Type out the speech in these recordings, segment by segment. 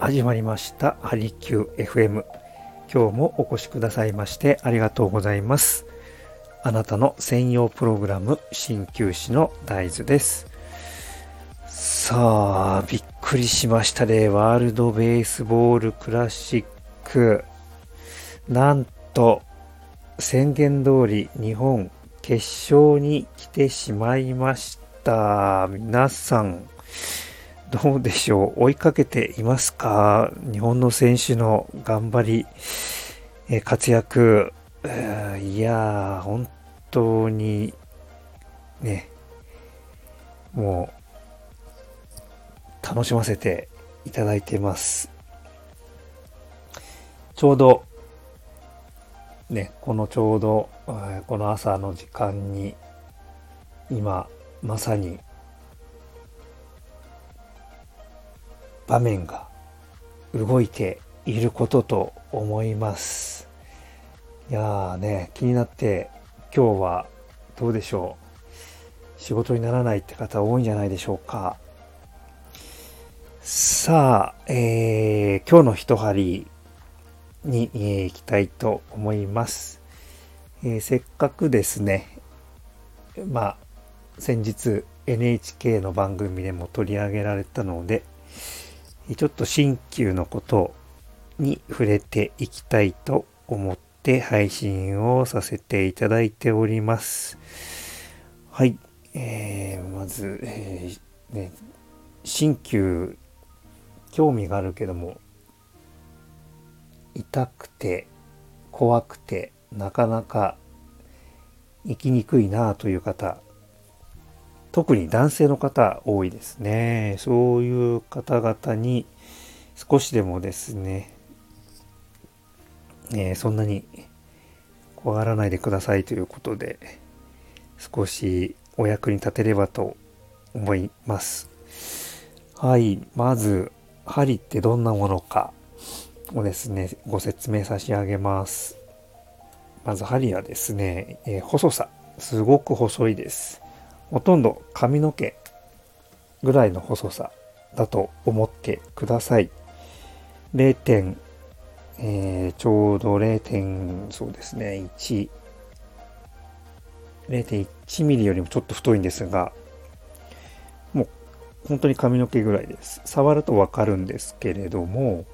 始まりましたハリキュー FM 今日もお越しくださいましてありがとうございます。あなたの専用プログラム鍼灸師の大豆です。さあびっくりしましたね。ワールドベースボールクラシック。なんと宣言通り日本決勝に来てしまいました。皆さんどうでしょう？追いかけていますか？日本の選手の頑張り、え活躍、いやー、本当に、ね、もう、楽しませていただいてます。ちょうど、ね、このちょうど、この朝の時間に、今、まさに場面が動いていることと思います。いやーね、気になって今日はどうでしょう？仕事にならないって方多いんじゃないでしょうか。さあ、えー、今日の一針に、えー、行きたいと思います。えー、せっかくですね、まあ、先日 NHK の番組でも取り上げられたので、ちょっと新旧のことに触れていきたいと思って配信をさせていただいております。はい。えー、まず、えー、ね、新旧、興味があるけども、痛くて、怖くて、なかなか生きにくいなという方、特に男性の方多いですね。そういう方々に少しでもですね、えー、そんなに怖がらないでくださいということで、少しお役に立てればと思います。はい。まず、針ってどんなものかをですね、ご説明差し上げます。まず針はですね、えー、細さ、すごく細いです。ほとんど髪の毛ぐらいの細さだと思ってください。0. 点、えー、ちょうど0点、そうですね、1、0.1ミリよりもちょっと太いんですが、もう本当に髪の毛ぐらいです。触るとわかるんですけれども、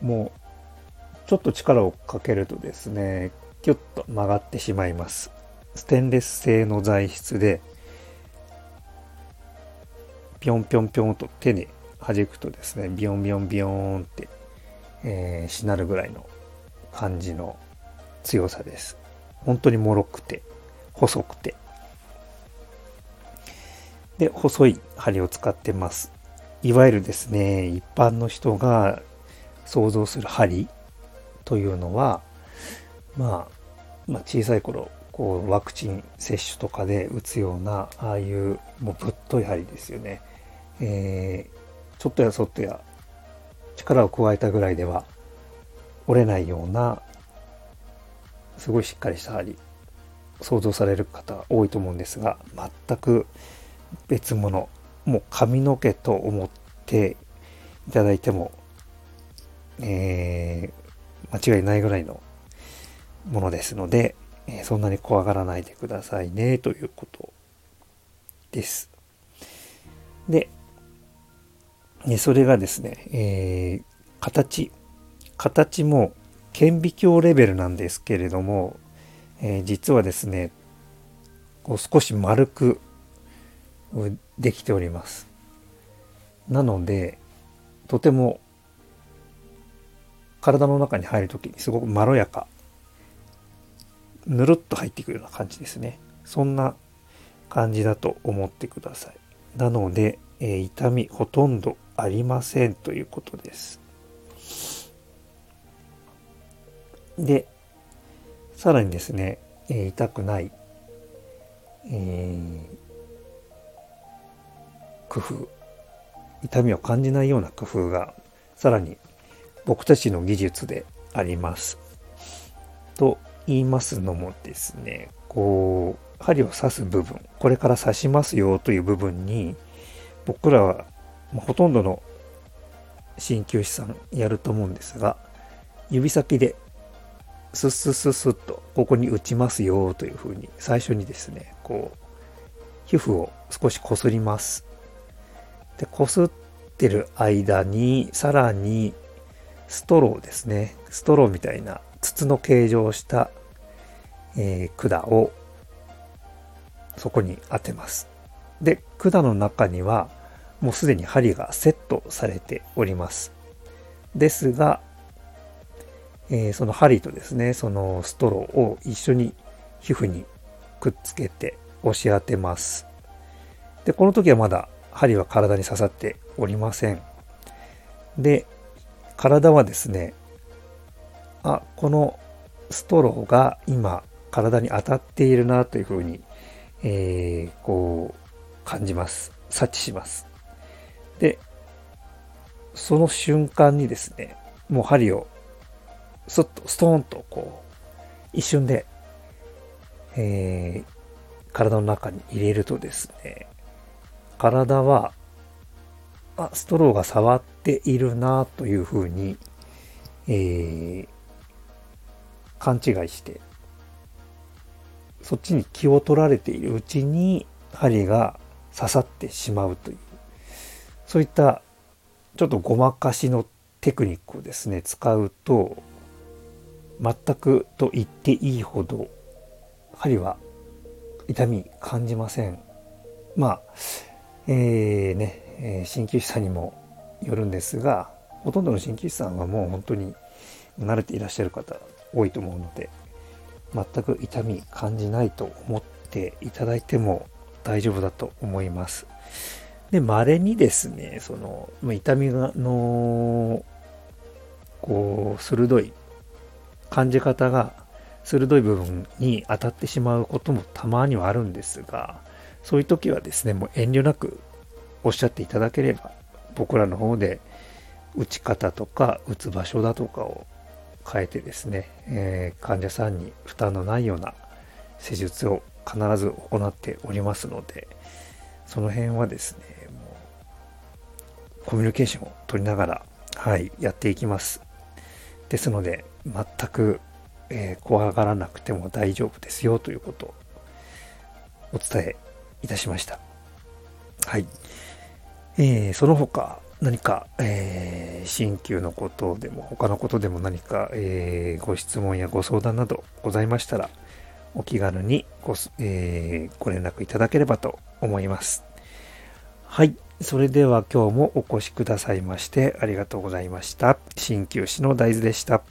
もうちょっと力をかけるとですね、キュッと曲がってしまいます。ステンレス製の材質で、ぴょんぴょんぴょんと手に弾くとですね、ビヨンビヨンビヨンって、えー、しなるぐらいの感じの強さです。本当に脆くて、細くて。で、細い針を使ってます。いわゆるですね、一般の人が想像する針というのは、まあ、まあ、小さい頃こうワクチン接種とかで打つようなああいうもうぶっとい針ですよね、えー、ちょっとやそっとや力を加えたぐらいでは折れないようなすごいしっかりした針想像される方多いと思うんですが全く別物もう髪の毛と思っていただいても、えー、間違いないぐらいのものですので、えそんなに怖がらないでくださいねということです。で、ね、それがですね、えー、形、形も顕微鏡レベルなんですけれども、えー、実はですね、こう少し丸くできております。なので、とても体の中に入るときにすごくまろやかぬるっと入っていくような感じですね。そんな感じだと思ってください。なので、えー、痛みほとんどありませんということです。で、さらにですね、えー、痛くない、えー、工夫、痛みを感じないような工夫が、さらに僕たちの技術であります。と言いますのもですね、こう、針を刺す部分、これから刺しますよという部分に、僕らは、まほとんどの鍼灸師さんやると思うんですが、指先でスッスッスッスッとここに打ちますよというふうに最初にですね、こう、皮膚を少しこすります。で、こすってる間にさらにストローですね。ストローみたいな筒の形状をした、えー、管をそこに当てます。で、管の中にはもうすでに針がセットされております。ですが、えー、その針とですね、そのストローを一緒に皮膚にくっつけて押し当てます。で、この時はまだ針は体に刺さっておりません。で、体はですね、あ、このストローが今体に当たっているなというふうに、えー、こう感じます。察知します。で、その瞬間にですね、もう針をスッと、ストーンとこう、一瞬で、えー、体の中に入れるとですね、体は、あ、ストローが触っているなというふうに、えー、勘違いして、そっちに気を取られているうちに針が刺さってしまうという、そういったちょっとごまかしのテクニックをですね、使うと、全くと言っていいほど、針は痛み感じません。まあ、えー、ね、え、鍼灸師さんにもよるんですが、ほとんどの鍼灸師さんはもう本当に慣れていらっしゃる方多いと思うので、全く痛み感じないと思っていただいても大丈夫だと思います。で、稀にですね、その、痛みがの、こう、鋭い、感じ方が鋭い部分に当たってしまうこともたまにはあるんですが、そういう時はですね、もう遠慮なくおっしゃっていただければ、僕らの方で打ち方とか打つ場所だとかを変えてですね、えー、患者さんに負担のないような施術を必ず行っておりますので、その辺はですね、もうコミュニケーションを取りながら、はい、やっていきます。ですので、全く、えー、怖がらなくても大丈夫ですよということをお伝えいたしました。はい。えー、その他、何か、えー、新旧のことでも、他のことでも何か、えー、ご質問やご相談などございましたら、お気軽にご,、えー、ご連絡いただければと思います。はい。それでは今日もお越しくださいましてありがとうございました。鍼灸師の大豆でした。